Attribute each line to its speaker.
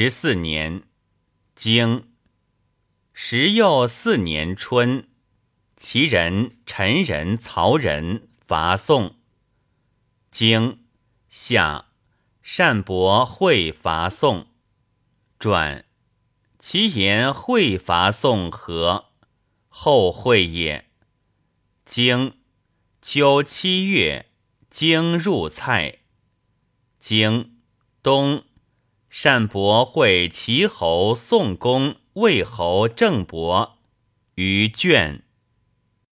Speaker 1: 十四年，经时又四年春，齐人、陈人、曹人伐宋。经夏，单伯会伐宋。传其言会伐宋何？后会也。经秋七月，经入蔡。经冬。单伯会齐侯宋公魏侯郑伯于卷。